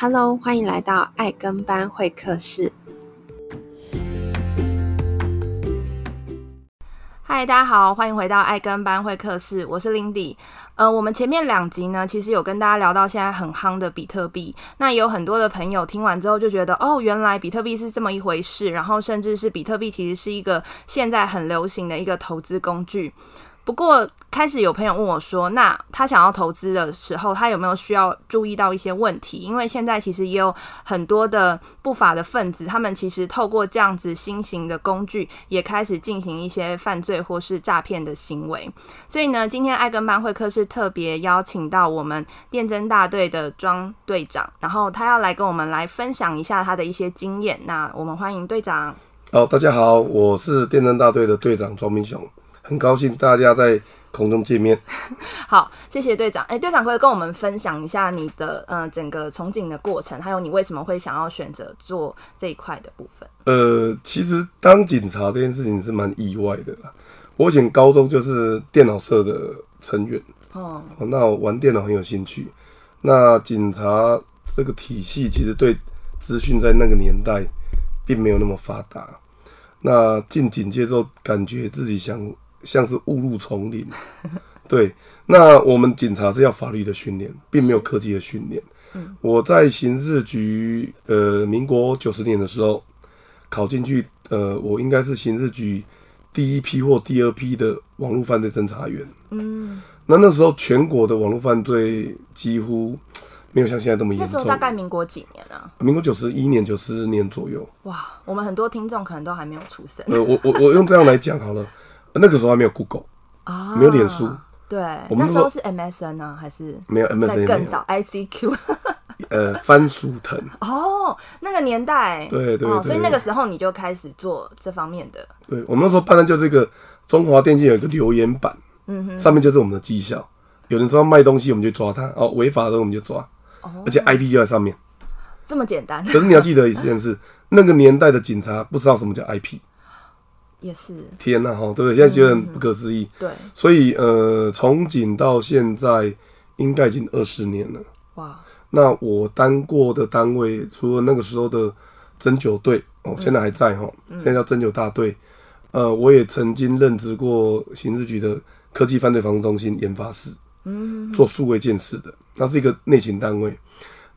Hello，欢迎来到爱跟班会客室。嗨，大家好，欢迎回到爱跟班会客室，我是 Lindy。呃，我们前面两集呢，其实有跟大家聊到现在很夯的比特币。那有很多的朋友听完之后就觉得，哦，原来比特币是这么一回事，然后甚至是比特币其实是一个现在很流行的一个投资工具。不过，开始有朋友问我说：“那他想要投资的时候，他有没有需要注意到一些问题？因为现在其实也有很多的不法的分子，他们其实透过这样子新型的工具，也开始进行一些犯罪或是诈骗的行为。所以呢，今天爱跟班会客是特别邀请到我们电侦大队的庄队长，然后他要来跟我们来分享一下他的一些经验。那我们欢迎队长。好，大家好，我是电侦大队的队长庄明雄。很高兴大家在空中见面。好，谢谢队长。哎、欸，队长可以跟我们分享一下你的呃整个从警的过程，还有你为什么会想要选择做这一块的部分？呃，其实当警察这件事情是蛮意外的啦。我以前高中就是电脑社的成员哦，那我玩电脑很有兴趣。那警察这个体系其实对资讯在那个年代并没有那么发达。那进警界之后，感觉自己想。像是误入丛林，对。那我们警察是要法律的训练，并没有科技的训练。嗯，我在刑事局，呃，民国九十年的时候考进去，呃，我应该是刑事局第一批或第二批的网络犯罪侦查员。嗯，那那时候全国的网络犯罪几乎没有像现在这么严重。那时候大概民国几年啊？民国九十一年、九十年左右。哇，我们很多听众可能都还没有出生。呃，我我我用这样来讲好了。那个时候还没有 Google 啊，没有脸书。对，我们那时候是 MSN 呢、啊，还是没有 MSN？更早 ICQ。呃，番薯藤。哦，那个年代。对对，對，哦。所以那个时候你就开始做这方面的。对，我们那时候办的就这个中华电信有一个留言板，嗯哼，上面就是我们的绩效。有人说要卖东西，我们就抓他；哦，违法的我们就抓。哦。而且 IP 就在上面。这么简单。可是你要记得一件事，那个年代的警察不知道什么叫 IP。也是天呐，哈，对不对？现在觉得很不可思议、嗯。对，所以呃，从警到现在应该已经二十年了。哇！那我当过的单位，除了那个时候的针灸队哦，现在还在哈、嗯，现在叫针灸大队。呃，我也曾经任职过刑事局的科技犯罪防治中心研发室，嗯，做数位建设的，那是一个内勤单位。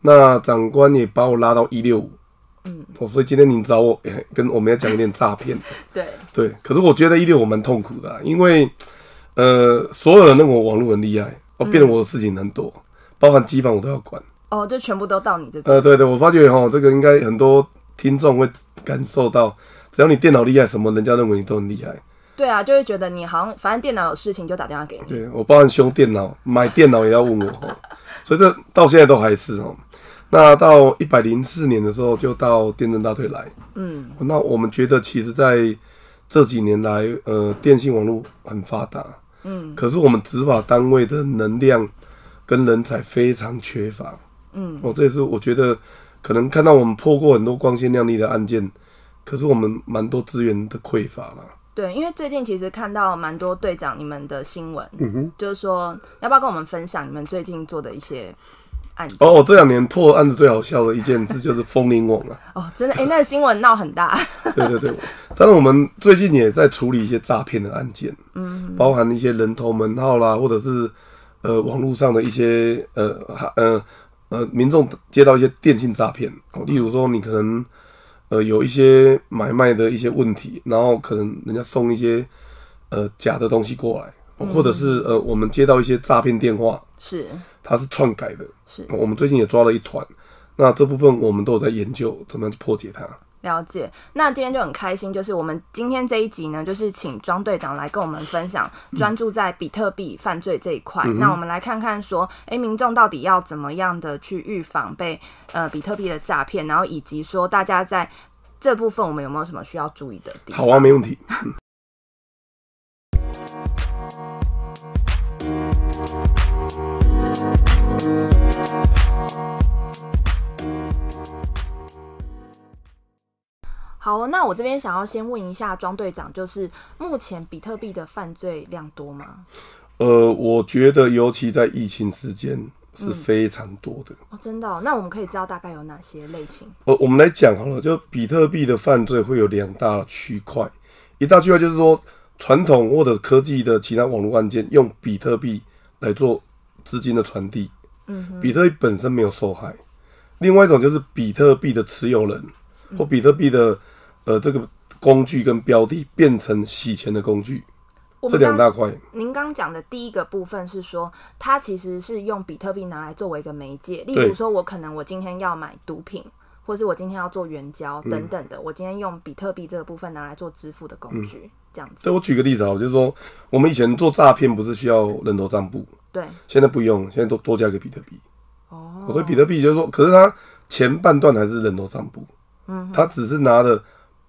那长官也把我拉到一六五。嗯，哦，所以今天你找我，欸、跟我们要讲一点诈骗。对对，可是我觉得一六我蛮痛苦的、啊，因为呃，所有的那种网络很厉害，哦，变得我的事情很多，嗯、包含机房我都要管。哦，就全部都到你这边。呃，对对，我发觉哈，这个应该很多听众会感受到，只要你电脑厉害，什么人家认为你都很厉害。对啊，就会觉得你好像反正电脑有事情就打电话给你。对，我包含修电脑、买电脑也要问我，所以这到现在都还是哦。那到一百零四年的时候，就到电灯大队来。嗯，那我们觉得，其实在这几年来，呃，电信网络很发达。嗯，可是我们执法单位的能量跟人才非常缺乏。嗯，哦，这也是我觉得可能看到我们破过很多光鲜亮丽的案件，可是我们蛮多资源的匮乏了。对，因为最近其实看到蛮多队长你们的新闻，嗯哼，就是说要不要跟我们分享你们最近做的一些？哦，这两年破案子最好笑的一件事就是风林网啊！哦，真的，哎、欸，那个新闻闹很大。对对对，当然我们最近也在处理一些诈骗的案件，嗯，包含一些人头门号啦，或者是呃网络上的一些呃呃呃民众接到一些电信诈骗，例如说你可能呃有一些买卖的一些问题，然后可能人家送一些呃假的东西过来。或者是呃，我们接到一些诈骗电话，是，它是篡改的，是。我们最近也抓了一团，那这部分我们都有在研究怎么样去破解它。了解。那今天就很开心，就是我们今天这一集呢，就是请庄队长来跟我们分享，专注在比特币犯罪这一块。嗯。那我们来看看说，哎、欸，民众到底要怎么样的去预防被呃比特币的诈骗，然后以及说大家在这部分我们有没有什么需要注意的地方？好啊，没问题。好，那我这边想要先问一下庄队长，就是目前比特币的犯罪量多吗？呃，我觉得尤其在疫情时间，是非常多的。嗯、哦，真的、哦？那我们可以知道大概有哪些类型？呃，我们来讲好了，就比特币的犯罪会有两大区块，一大区块就是说传统或者科技的其他网络案件用比特币来做资金的传递，嗯，比特币本身没有受害。另外一种就是比特币的持有人或比特币的呃这个工具跟标的变成洗钱的工具。这两大块。您刚讲的第一个部分是说，它其实是用比特币拿来作为一个媒介，例如说，我可能我今天要买毒品，或是我今天要做援交等等的，我今天用比特币这个部分拿来做支付的工具，这样子。对，我举个例子啊，就是说，我们以前做诈骗不是需要人头账簿？对。现在不用，现在都多加一个比特币。哦。所以比特币就是说，可是它前半段还是人头账簿，嗯，它只是拿着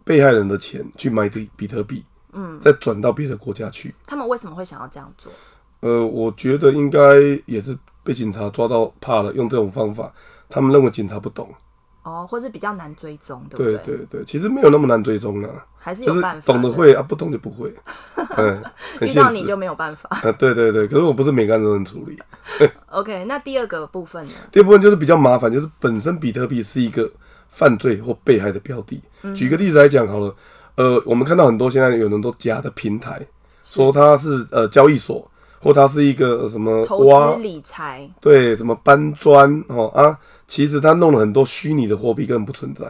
被害人的钱去买的比特币。嗯，再转到别的国家去。他们为什么会想要这样做？呃，我觉得应该也是被警察抓到怕了，用这种方法。他们认为警察不懂，哦，或是比较难追踪，对不对？对对对，其实没有那么难追踪啊，还是有办法。就是懂得会啊，不懂就不会。嗯，遇到你就没有办法。啊，对对对，可是我不是每个人都能处理。OK，那第二个部分呢？第二部分就是比较麻烦，就是本身比特币是一个犯罪或被害的标的。嗯、举个例子来讲好了。呃，我们看到很多现在有很多假的平台，说它是呃交易所，或它是一个什么投资理财，对，什么搬砖哦啊，其实他弄了很多虚拟的货币根本不存在。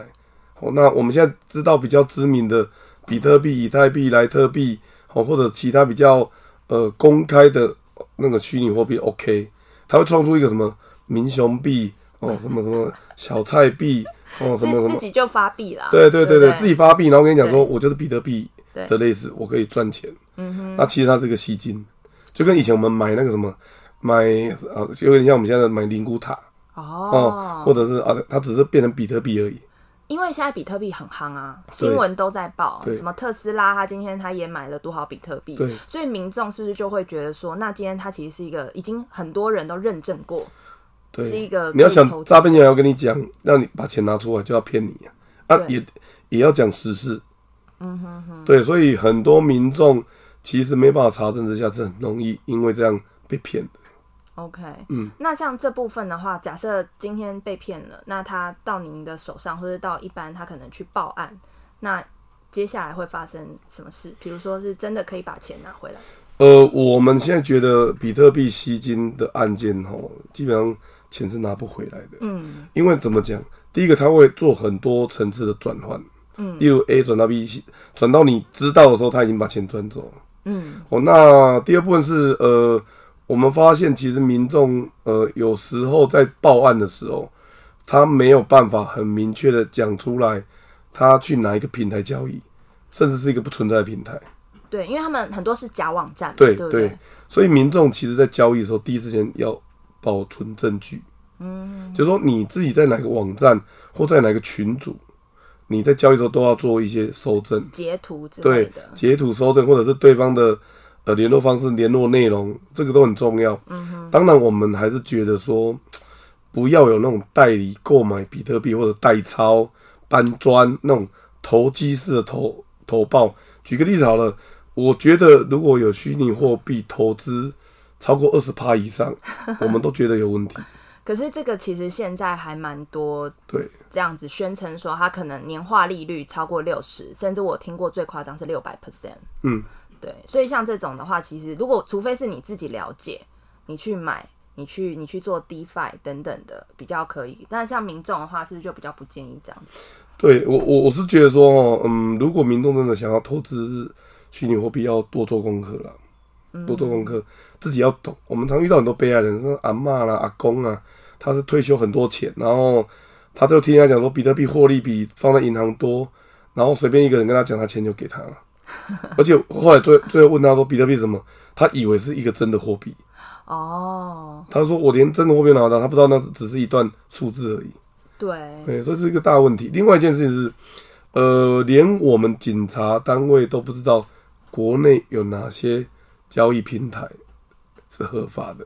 哦，那我们现在知道比较知名的比特币、以太币、莱特币，哦，或者其他比较呃公开的那个虚拟货币，OK，它会创出一个什么民雄币哦，什么什么小菜币。哦，什么什么，自己就发币啦。对对对对，自己发币，然后我跟你讲说，我就是比特币的类似，我可以赚钱。嗯哼。那其实它是个吸金，就跟以前我们买那个什么，买啊，有点像我们现在买灵骨塔。哦。或者是啊，它只是变成比特币而已。因为现在比特币很夯啊，新闻都在报，什么特斯拉，他今天他也买了多少比特币。所以民众是不是就会觉得说，那今天它其实是一个已经很多人都认证过。对，是一个你要想诈骗人要跟你讲，让你把钱拿出来就要骗你啊，啊也也要讲实事，嗯哼哼，对，所以很多民众其实没办法查证之下是很容易因为这样被骗的。OK，嗯，那像这部分的话，假设今天被骗了，那他到您的手上，或者到一般他可能去报案，那接下来会发生什么事？比如说是真的可以把钱拿回来？呃，我们现在觉得比特币吸金的案件，吼，基本上。钱是拿不回来的，嗯，因为怎么讲？第一个，他会做很多层次的转换，嗯，例如 A 转到 B，转到你知道的时候，他已经把钱转走。了，嗯，哦，那第二部分是，呃，我们发现其实民众，呃，有时候在报案的时候，他没有办法很明确的讲出来，他去哪一个平台交易，甚至是一个不存在的平台，对，因为他们很多是假网站，对对，对，所以民众其实在交易的时候，第一时间要。保存证据，嗯，就是说你自己在哪个网站或在哪个群组，你在交易的时候都要做一些收证、截图之类的，对，截图收证，或者是对方的呃联络方式、联络内容，这个都很重要。嗯哼，当然我们还是觉得说，不要有那种代理购买比特币或者代抄、搬砖那种投机式的投投报。举个例子好了，我觉得如果有虚拟货币投资。超过二十趴以上，我们都觉得有问题。可是这个其实现在还蛮多，对，这样子宣称说它可能年化利率超过六十，甚至我听过最夸张是六百 percent。嗯，对，所以像这种的话，其实如果除非是你自己了解，你去买，你去你去做 DeFi 等等的比较可以。但像民众的话，是不是就比较不建议这样子？对我我我是觉得说，嗯，如果民众真的想要投资虚拟货币，要多做功课了。多做功课，自己要懂。我们常遇到很多被害人，说阿妈啦、阿公啊，他是退休很多钱，然后他就听人家讲说，比特币获利比放在银行多，然后随便一个人跟他讲，他钱就给他了。而且后来最最后问他说，比特币什么？他以为是一个真的货币。哦。他说我连真的货币拿到，他不知道那只是一段数字而已。对。对，这是一个大问题。另外一件事情是，呃，连我们警察单位都不知道国内有哪些。交易平台是合法的，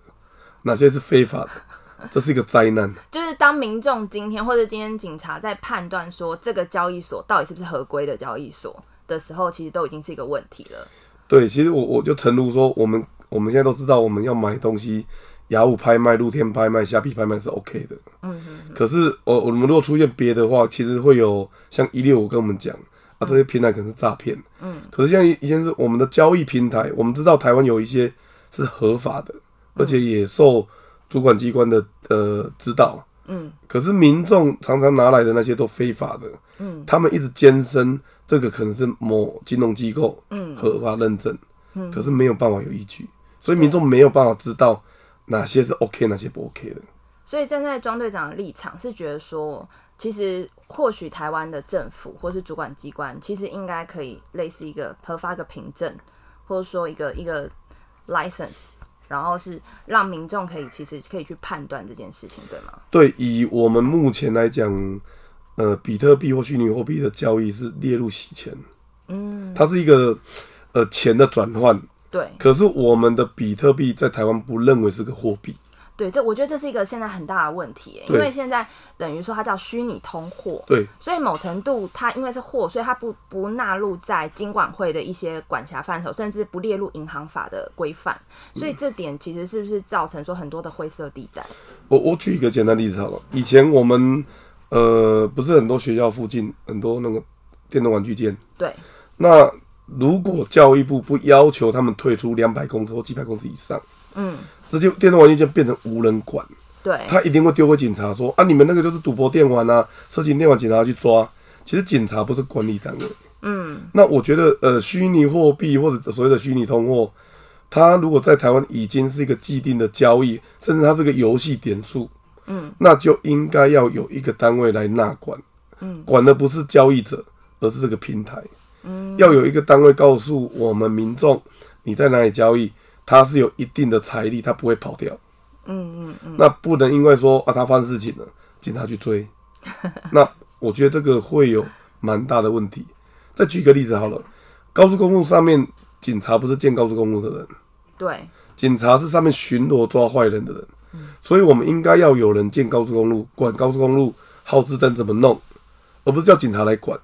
哪些是非法的？这是一个灾难。就是当民众今天或者今天警察在判断说这个交易所到底是不是合规的交易所的时候，其实都已经是一个问题了。对，其实我我就诚如说，我们我们现在都知道，我们要买东西雅虎拍卖、露天拍卖、虾皮拍卖是 OK 的。嗯嗯。可是我我们如果出现别的话，其实会有像一六五跟我们讲啊，这些平台可能是诈骗。嗯。可是现在以前是我们的交易平台，我们知道台湾有一些是合法的，而且也受主管机关的呃指导。嗯。可是民众常常拿来的那些都非法的。嗯。他们一直坚称这个可能是某金融机构嗯合法认证，嗯，可是没有办法有依据，所以民众没有办法知道。哪些是 OK，哪些不 OK 的？所以站在庄队长的立场是觉得说，其实或许台湾的政府或是主管机关，其实应该可以类似一个核发个凭证，或者说一个一个 license，然后是让民众可以其实可以去判断这件事情，对吗？对，以我们目前来讲，呃，比特币或虚拟货币的交易是列入洗钱，嗯，它是一个呃钱的转换。对，可是我们的比特币在台湾不认为是个货币。对，这我觉得这是一个现在很大的问题，因为现在等于说它叫虚拟通货。对，所以某程度它因为是货，所以它不不纳入在金管会的一些管辖范畴，甚至不列入银行法的规范。所以这点其实是不是造成说很多的灰色地带？我我举一个简单例子好了，以前我们呃不是很多学校附近很多那个电动玩具店。对，那。如果教育部不要求他们退出两百公尺或几百公尺以上，嗯，这些电动玩具就变成无人管，对，他一定会丢给警察说啊，你们那个就是赌博电玩啊，色情电玩，警察去抓。其实警察不是管理单位，嗯，那我觉得呃，虚拟货币或者所谓的虚拟通货，它如果在台湾已经是一个既定的交易，甚至它是个游戏点数，嗯，那就应该要有一个单位来纳管，嗯，管的不是交易者，而是这个平台。嗯要有一个单位告诉我们民众，你在哪里交易，他是有一定的财力，他不会跑掉。嗯嗯嗯。那不能因为说啊，他发生事情了，警察去追。那我觉得这个会有蛮大的问题。再举个例子好了，高速公路上面，警察不是建高速公路的人。对。警察是上面巡逻抓坏人的人。所以我们应该要有人建高速公路，管高速公路耗资灯怎么弄，而不是叫警察来管。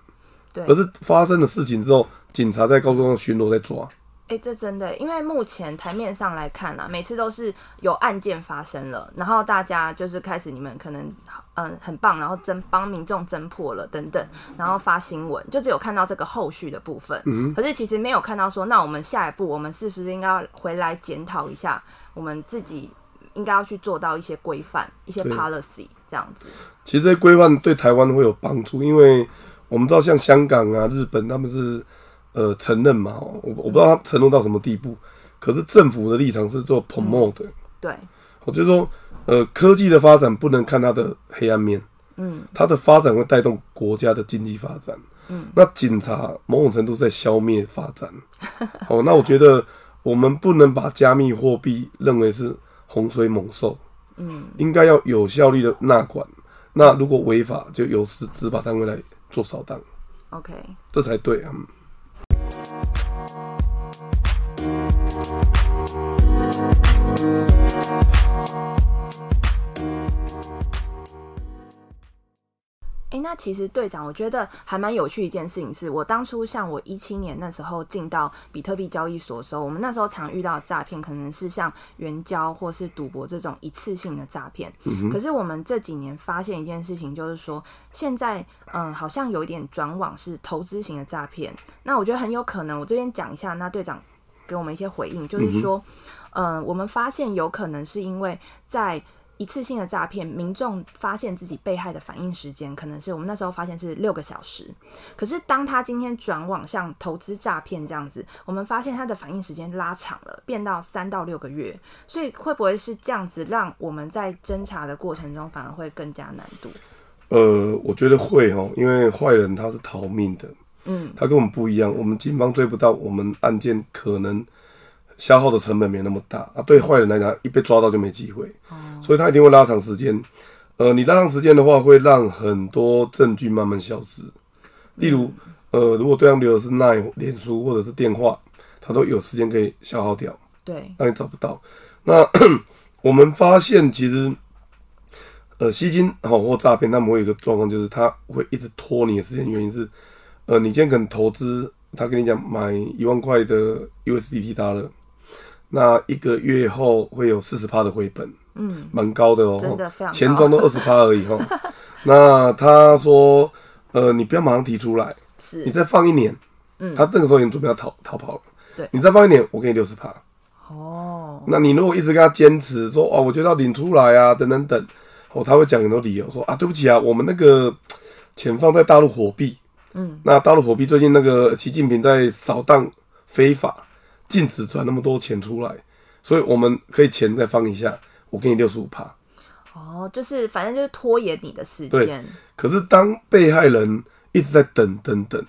对，而是发生了事情之后，警察在高速公路巡逻在抓。哎、欸，这真的，因为目前台面上来看啊，每次都是有案件发生了，然后大家就是开始你们可能嗯、呃、很棒，然后侦帮民众侦破了等等，然后发新闻，就只有看到这个后续的部分。嗯，可是其实没有看到说，那我们下一步我们是不是应该要回来检讨一下，我们自己应该要去做到一些规范、一些 policy 这样子。其实这些规范对台湾会有帮助，因为。我们知道，像香港啊、日本，他们是呃承认嘛，我我不知道他承诺到什么地步，可是政府的立场是做 promote 的。对，我就是说，呃，科技的发展不能看它的黑暗面，嗯，它的发展会带动国家的经济发展，嗯，那警察某种程度在消灭发展，好，那我觉得我们不能把加密货币认为是洪水猛兽，嗯，应该要有效率的纳管，那如果违法，就由司执法单位来。做扫荡，OK，这才对啊。哎，那其实队长，我觉得还蛮有趣一件事情是，我当初像我一七年那时候进到比特币交易所的时候，我们那时候常遇到的诈骗，可能是像援交或是赌博这种一次性的诈骗。嗯。可是我们这几年发现一件事情，就是说现在嗯，好像有一点转往是投资型的诈骗。那我觉得很有可能，我这边讲一下，那队长给我们一些回应，就是说，嗯，嗯，我们发现有可能是因为在。一次性的诈骗，民众发现自己被害的反应时间，可能是我们那时候发现是六个小时。可是当他今天转往像投资诈骗这样子，我们发现他的反应时间拉长了，变到三到六个月。所以会不会是这样子，让我们在侦查的过程中反而会更加难度？呃，我觉得会哦，因为坏人他是逃命的，嗯，他跟我们不一样，我们警方追不到，我们案件可能。消耗的成本没那么大啊，对坏人来讲，一被抓到就没机会，所以他一定会拉长时间。呃，你拉长时间的话，会让很多证据慢慢消失。例如，呃，如果对方留的是 LINE、脸书或者是电话，他都有时间可以消耗掉，对，让你找不到。那 我们发现，其实，呃，吸金好或诈骗，他们会有一个状况，就是他会一直拖你的时间。原因是，呃，你今天可能投资，他跟你讲买一万块的 USDT 他了。那一个月后会有四十趴的回本，嗯，蛮高的哦，真的非常高，钱庄都二十趴而已哈。那他说，呃，你不要马上提出来，是，你再放一年，嗯，他那个时候已经准备要逃逃跑了，对，你再放一年，我给你六十趴，哦，那你如果一直跟他坚持说，哦，我觉得要领出来啊，等等等，哦，他会讲很多理由，说啊，对不起啊，我们那个钱放在大陆火币，嗯，那大陆火币最近那个习近平在扫荡非法。禁止转那么多钱出来，所以我们可以钱再放一下，我给你六十五趴。哦，就是反正就是拖延你的时间。可是当被害人一直在等等等，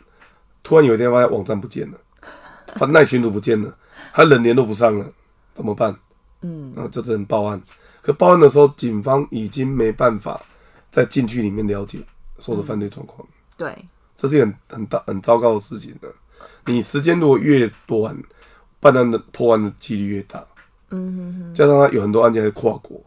突然有一天发现网站不见了，发那群主不见了，他人联络不上了，怎么办？嗯，就只能报案。可报案的时候，警方已经没办法在禁区里面了解所有的犯罪状况。嗯。对，这是很很大很糟糕的事情的。你时间如果越短，办案的破案的几率越大，嗯哼哼，加上他有很多案件是跨国，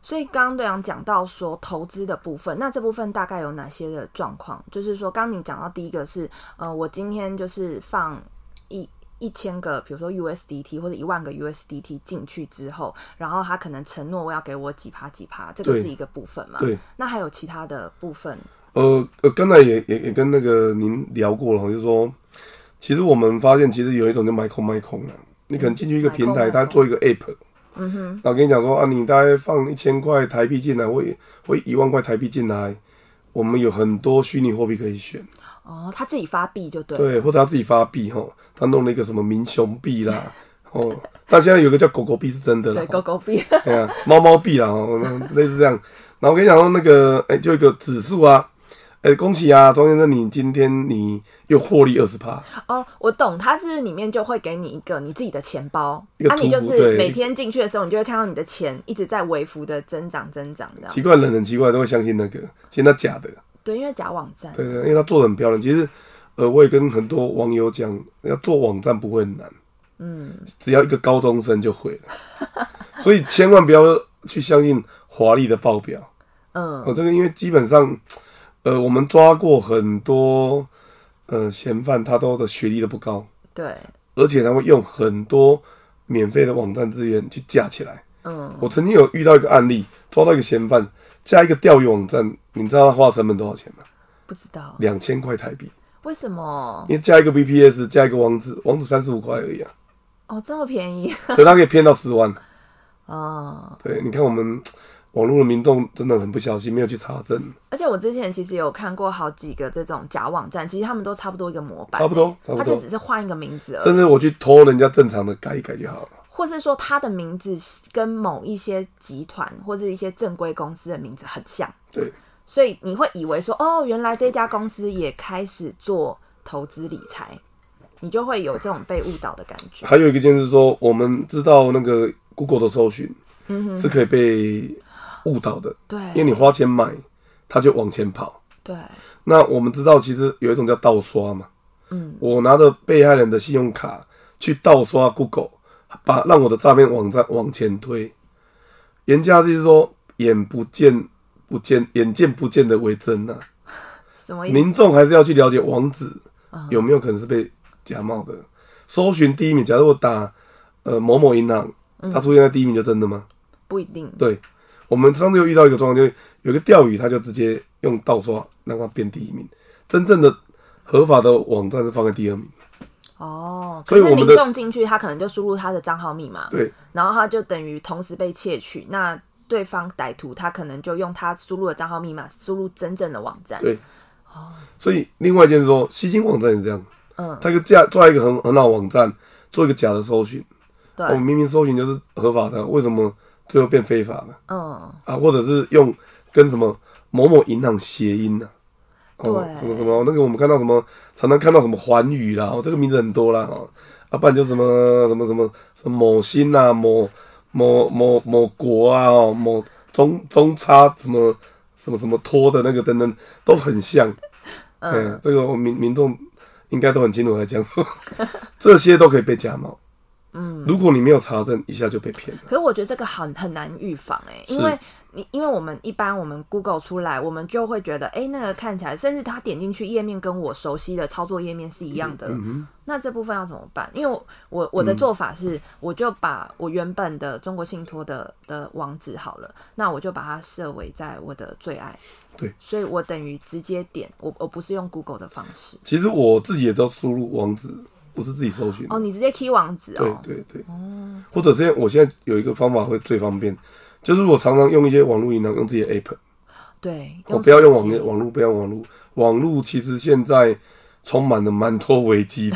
所以刚刚队长讲到说投资的部分，那这部分大概有哪些的状况？就是说，刚刚你讲到第一个是，呃，我今天就是放一一千个，比如说 USDT 或者一万个 USDT 进去之后，然后他可能承诺我要给我几趴几趴，这个是一个部分嘛？对。那还有其他的部分？呃呃，刚才也也也跟那个您聊过了，就是说。其实我们发现，其实有一种叫买空卖空啊。你可能进去一个平台，他做一个 app，嗯哼，然后跟你讲说啊，你大概放一千块台币进来，或或一万块台币进来，我们有很多虚拟货币可以选。哦，他自己发币就对。对，或者他自己发币哈，他弄了一个什么民雄币啦，哦，但现在有个叫狗狗币是真的了，对，狗狗币，对啊，猫猫币啦，哦，类似这样。然后我跟你讲说那个，哎，就一个指数啊。哎、欸，恭喜啊，庄先生，你今天你又获利二十趴哦。我懂，它是里面就会给你一个你自己的钱包，那、啊、你就是每天进去的时候，你就会看到你的钱一直在微幅的增长增长的。奇怪，人很奇怪，都会相信那个，其实那假的。对，因为假网站。对对，因为他做的很漂亮。其实，呃，我也跟很多网友讲，要做网站不会很难，嗯，只要一个高中生就会了。所以千万不要去相信华丽的报表。嗯，我、哦、这个因为基本上。呃，我们抓过很多呃嫌犯，他都的学历都不高，对，而且他会用很多免费的网站资源去架起来。嗯，我曾经有遇到一个案例，抓到一个嫌犯加一个钓鱼网站，你知道他花成本多少钱吗？不知道，两千块台币。为什么？因为加一个 VPS，加一个网址，网址三十五块而已啊。哦，这么便宜？可他可以骗到十万。哦，对，你看我们。网络的民众真的很不小心，没有去查证。而且我之前其实有看过好几个这种假网站，其实他们都差不多一个模板，差不多，差不多，他就只是换一个名字而已。甚至我去偷人家正常的改一改就好了。或是说他的名字跟某一些集团或是一些正规公司的名字很像，对，所以你会以为说哦，原来这家公司也开始做投资理财，你就会有这种被误导的感觉。还有一个就是说，我们知道那个 Google 的搜寻，嗯，是可以被。误导的，对，因为你花钱买，他就往前跑。对，那我们知道，其实有一种叫盗刷嘛。嗯，我拿着被害人的信用卡去盗刷 Google，把让我的诈骗网站往前推。人家就是说，眼不见不见，眼见不见的为真啊。什么意思？民众还是要去了解网址有没有可能是被假冒的。搜寻第一名，假如我打呃某某银行，它出现在第一名就真的吗？不一定。对。我们上次又遇到一个状况，就是有个钓鱼，他就直接用盗刷让他变第一名。真正的合法的网站是放在第二名。哦，所以民众进去，他可能就输入他的账号密码，对，然后他就等于同时被窃取。那对方歹徒他可能就用他输入的账号密码输入真正的网站。对，哦，所以另外一件事说，吸金网站也是这样，嗯，他一个假做一个很很好网站，做一个假的搜寻，对，我们明明搜寻就是合法的，为什么？最后变非法了，嗯。啊，或者是用跟什么某某银行谐音呢？哦，什么什么那个我们看到什么，常常看到什么环宇啦，哦，这个名字很多啦，哦，啊，不然就什么什么什么什么某星啊，某某某某国啊，哦，某中中差什么什么什么托的那个等等都很像，嗯，嗯，这个民民众应该都很清楚在讲说，这些都可以被假冒。嗯，如果你没有查证，一下就被骗了。可是我觉得这个很很难预防哎、欸，因为你因为我们一般我们 Google 出来，我们就会觉得，哎、欸，那个看起来，甚至他点进去页面跟我熟悉的操作页面是一样的。嗯嗯、那这部分要怎么办？因为我我，我的做法是，我就把我原本的中国信托的的网址好了，那我就把它设为在我的最爱。对，所以我等于直接点，我我不是用 Google 的方式。其实我自己也都输入网址，不是自己搜寻。哦，你直接 key 网址哦。对对对。哦。或者这样，我现在有一个方法会最方便，就是我常常用一些网络银行，用自己的 app。对。我不要用网网络，不要网络。网络其实现在充满了蛮多危机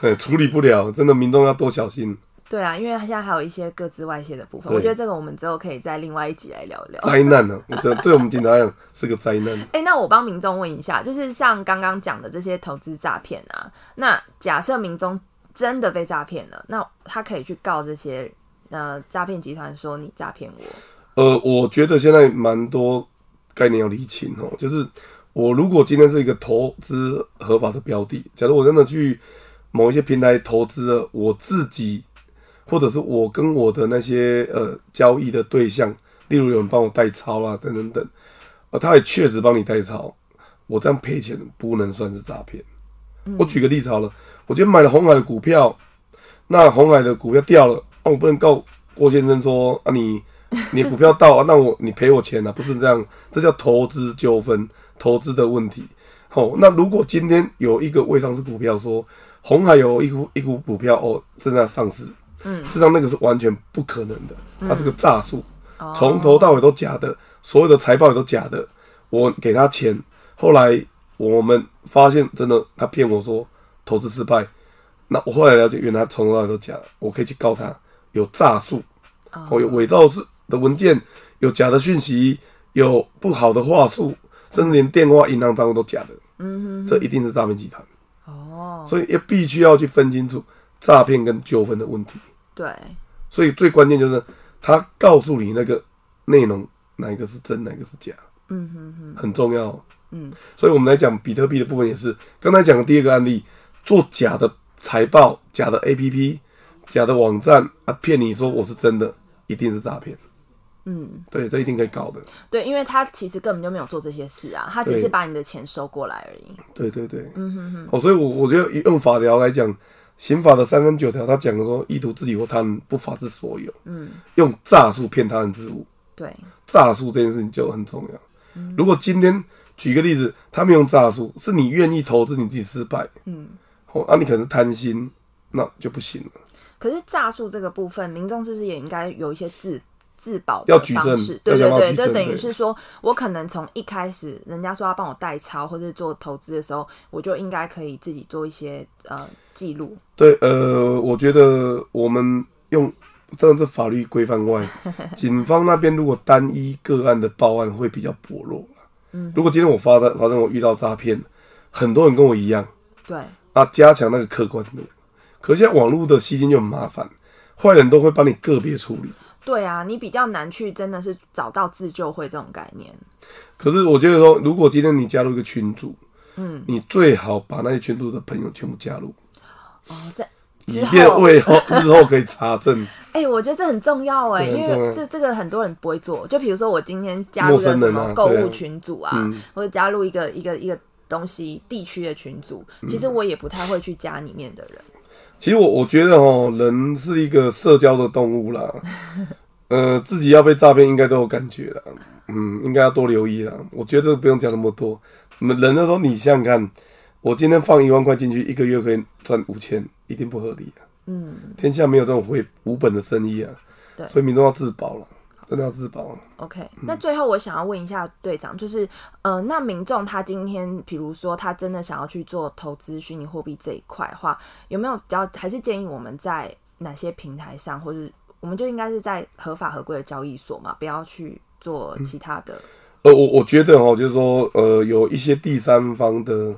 的，处理不了，真的民众要多小心。对啊，因为现在还有一些各自外泄的部分，我觉得这个我们之后可以在另外一集来聊聊。灾难呢、啊？我觉得对我们警察来讲是个灾难。哎、欸，那我帮民众问一下，就是像刚刚讲的这些投资诈骗啊，那假设民众真的被诈骗了，那他可以去告这些呃诈骗集团说你诈骗我？呃，我觉得现在蛮多概念要厘清哦，就是我如果今天是一个投资合法的标的，假如我真的去某一些平台投资了，我自己。或者是我跟我的那些呃交易的对象，例如有人帮我代操啦，等等等，呃，他也确实帮你代操，我这样赔钱不能算是诈骗。嗯、我举个例子好了，我今天买了红海的股票，那红海的股票掉了，那、啊、我不能告郭先生说啊你 你股票到啊，那我你赔我钱啊，不是这样，这叫投资纠纷，投资的问题。好、哦，那如果今天有一个未上市股票说红海有一股一股股票哦正在上市。嗯，事实上那个是完全不可能的，它是个诈术，从、嗯、头到尾都假的，所有的财报也都假的。我给他钱，后来我们发现真的他骗我说投资失败，那我后来了解，原来他从头到尾都假的，我可以去告他有诈术，哦，有伪造式的文件，有假的讯息，有不好的话术，甚至连电话、银行账户都假的。嗯哼哼，这一定是诈骗集团。哦，所以也必须要去分清楚。诈骗跟纠纷的问题，对，所以最关键就是他告诉你那个内容哪一个是真，哪一个是假，嗯哼哼，很重要，嗯，所以我们来讲比特币的部分也是，刚才讲的第二个案例，做假的财报、假的 APP、假的网站啊，骗你说我是真的，一定是诈骗，嗯，对，这一定可以搞的，对，因为他其实根本就没有做这些事啊，他只是把你的钱收过来而已，对对对，嗯哼哼，哦，所以我我觉得用法条来讲。刑法的三跟九条，他讲的说，意图自己或他人不法之所有，嗯，用诈术骗他人之物，对，诈术这件事情就很重要。嗯、如果今天举个例子，他们用诈术，是你愿意投资，你自己失败，嗯，哦，那、啊、你可能是贪心，那就不行了。可是诈术这个部分，民众是不是也应该有一些自？自保的方式，对对对，就等于是说，我可能从一开始，人家说要帮我代操或者做投资的时候，我就应该可以自己做一些呃记录。对，呃，我觉得我们用，当然是法律规范外，警方那边如果单一个案的报案会比较薄弱。嗯，如果今天我发生发生我遇到诈骗，很多人跟我一样，对，啊，加强那个客观度。可是现在网络的吸金就很麻烦，坏人都会帮你个别处理。对啊，你比较难去真的是找到自救会这种概念。可是我觉得说，如果今天你加入一个群组，嗯，你最好把那些群组的朋友全部加入。哦，在以便为后日后可以查证。哎、欸，我觉得这很重要哎，因为这这个很多人不会做。就比如说我今天加入了什么购物群组啊，或者加入一个一个一个东西地区的群组，其实我也不太会去加里面的人。其实我我觉得哦，人是一个社交的动物啦，呃，自己要被诈骗应该都有感觉了，嗯，应该要多留意了。我觉得不用讲那么多，我们人的时候，你想想看，我今天放一万块进去，一个月可以赚五千，一定不合理啊。嗯，天下没有这种回无本的生意啊，对，所以民众要自保了。真的要自保了。OK，嗯，那最后我想要问一下队长，就是，呃，那民众他今天，比如说他真的想要去做投资虚拟货币这一块的话，有没有比较，还是建议我们在哪些平台上，或者我们就应该是在合法合规的交易所嘛，不要去做其他的。呃，我我觉得哈，就是说，呃，有一些第三方的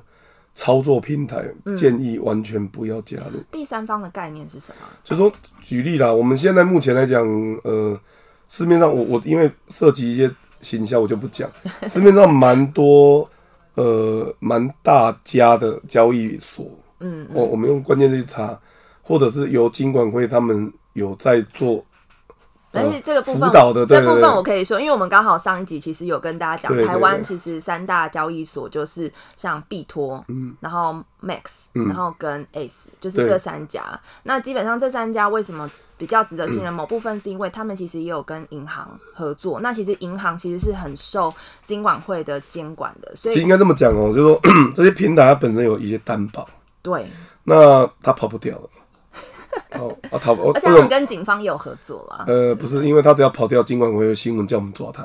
操作平台，嗯，建议完全不要加入。第三方的概念是什么？就说，举例啦，我们现在目前来讲，呃。市面上我我因为涉及一些行销，我就不讲。市面上蛮多呃蛮大家的交易所，嗯，我、嗯、我们用关键字去查，或者是由金管会他们有在做。但是这个部分，这部分我可以说，因为我们刚好上一集其实有跟大家讲，台湾其实三大交易所就是像币托，嗯，然后 Max，嗯，然后跟 Ace，就是这三家。那基本上这三家为什么比较值得信任？某部分是因为他们其实也有跟银行合作。那其实银行其实是很受金管会的监管的，所以其实应该这么讲哦，就是说 这些平台它本身有一些担保，对，那它跑不掉了。哦啊，逃！而且他们跟警方也有合作啦。呃，不是，因为他只要跑掉，金管会有新闻叫我们抓他。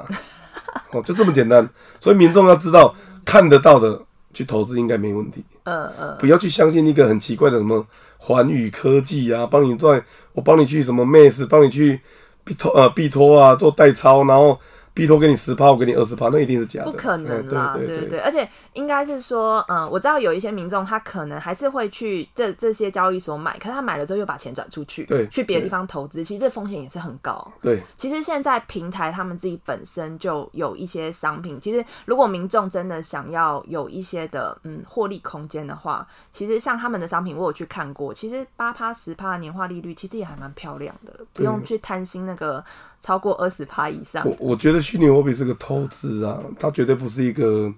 哦，就这么简单。所以民众要知道，看得到的去投资应该没问题。嗯嗯。不要去相信一个很奇怪的什么环宇科技啊，帮你赚，我帮你去什么 Max，帮你去币托呃币托啊做代操，然后。币托给你十趴，我给你二十趴，那一定是假的，不可能啦，对对对，对，而且应该是说，嗯，我知道有一些民众他可能还是会去这这些交易所买，可是他买了之后又把钱转出去，对，去别的地方投资，其实这风险也是很高，对。其实现在平台他们自己本身就有一些商品，其实如果民众真的想要有一些的嗯获利空间的话，其实像他们的商品我有去看过，其实八趴十趴的年化利率其实也还蛮漂亮的，不用去贪心那个超过二十趴以上。我我觉得。虚拟货币是个投资啊，它绝对不是一个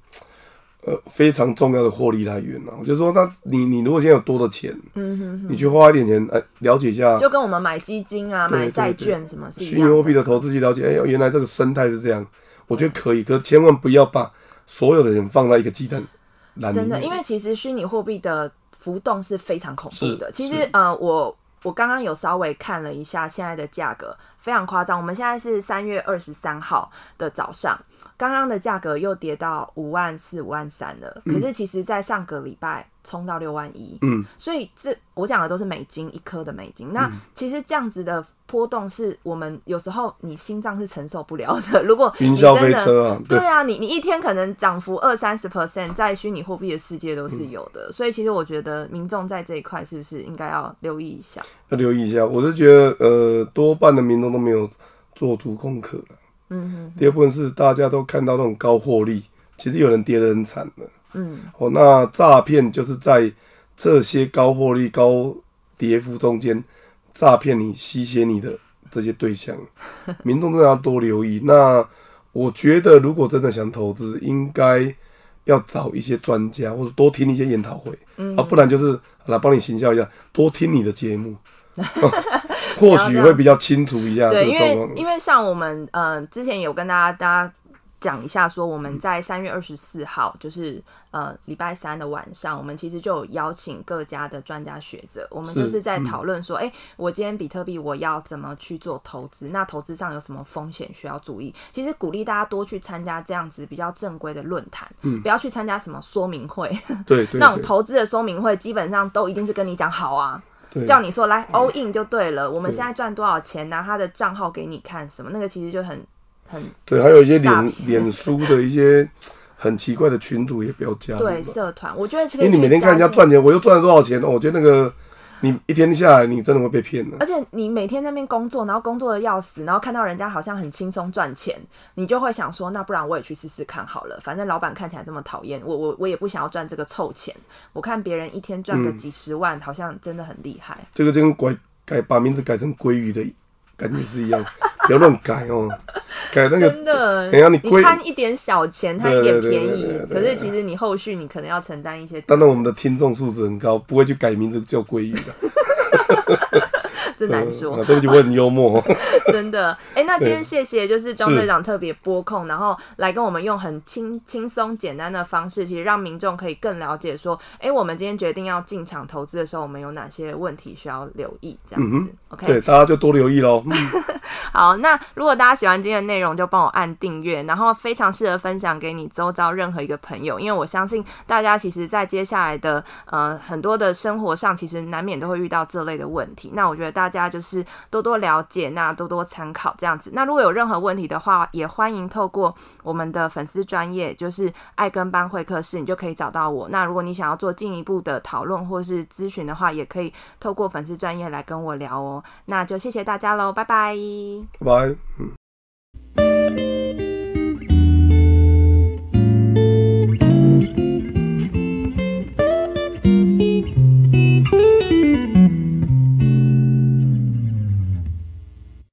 呃非常重要的获利来源啊。我就是说，那你你如果现在有多的钱，嗯哼哼，你去花一点钱，哎，了解一下，就跟我们买基金啊、买债券什么是虚拟货币的投资去了解，哎，原来这个生态是这样，我觉得可以，可千万不要把所有的人放在一个鸡蛋篮里。真的，因为其实虚拟货币的浮动是非常恐怖的。其实呃，我我刚刚有稍微看了一下现在的价格。非常夸张，我们现在是三月二十三号的早上，刚刚的价格又跌到五万四、五万三了。可是其实，在上个礼拜冲到六万一，嗯，所以这我讲的都是美金一颗的美金。那其实这样子的波动，是我们有时候你心脏是承受不了的。如果云霄飞车啊，对啊，你你一天可能涨幅二三十 percent，在虚拟货币的世界都是有的。所以其实我觉得民众在这一块是不是应该要留意一下？要留意一下，我是觉得呃，多半的民众。都没有做足功课了。嗯哼。第二部分是大家都看到那种高获利，其实有人跌得很惨的。嗯。哦，那诈骗就是在这些高获利、高跌幅中间诈骗你、吸血你的这些对象，民众都要多留意。那我觉得，如果真的想投资，应该要找一些专家，或者多听一些研讨会。嗯。啊，不然就是来帮你行销一下，多听你的节目。或许会比较清楚一下。对，因为因为像我们呃之前有跟大家大家讲一下，说我们在三月二十四号，就是呃礼拜三的晚上，我们其实就有邀请各家的专家学者，我们就是在讨论说，哎、嗯欸，我今天比特币我要怎么去做投资？那投资上有什么风险需要注意？其实鼓励大家多去参加这样子比较正规的论坛，嗯，不要去参加什么说明会，对，那种投资的说明会，基本上都一定是跟你讲好啊。叫你说来 all in 就对了，我们现在赚多少钱，拿他的账号给你看，什么那个其实就很很对，还有一些脸脸书的一些 很奇怪的群主也不要加，对社团，我觉得其实因为你每天看人家赚钱，我又赚了多少钱，我觉得那个。你一天下来，你真的会被骗的。而且你每天在那边工作，然后工作的要死，然后看到人家好像很轻松赚钱，你就会想说，那不然我也去试试看好了。反正老板看起来这么讨厌，我我我也不想要赚这个臭钱。我看别人一天赚个几十万，嗯，好像真的很厉害。这个就跟改改把名字改成鲑鱼的感觉是一样，不要乱改哦。改那个真的，你贪一点小钱，贪一点便宜，可是其实你后续你可能要承担一些。当然，我们的听众素质很高，不会去改名字叫鲑鱼的。真难说，啊，对不起，我很幽默。真的，哎，欸，那今天谢谢，就是庄队长特别播控，然后来跟我们用很轻轻松简单的方式，其实让民众可以更了解说，哎，欸，我们今天决定要进场投资的时候，我们有哪些问题需要留意，这样子。嗯，OK，对，大家就多留意喽。好，那如果大家喜欢今天的内容，就帮我按订阅，然后非常适合分享给你周遭任何一个朋友，因为我相信大家其实，在接下来的呃很多的生活上，其实难免都会遇到这类的问题。那我觉得大。大家就是多多了解，那多多参考这样子。那如果有任何问题的话，也欢迎透过我们的粉丝专业，就是爱跟班会客室，你就可以找到我。那如果你想要做进一步的讨论或是咨询的话，也可以透过粉丝专业来跟我聊哦。那就谢谢大家喽，拜拜，拜拜，嗯。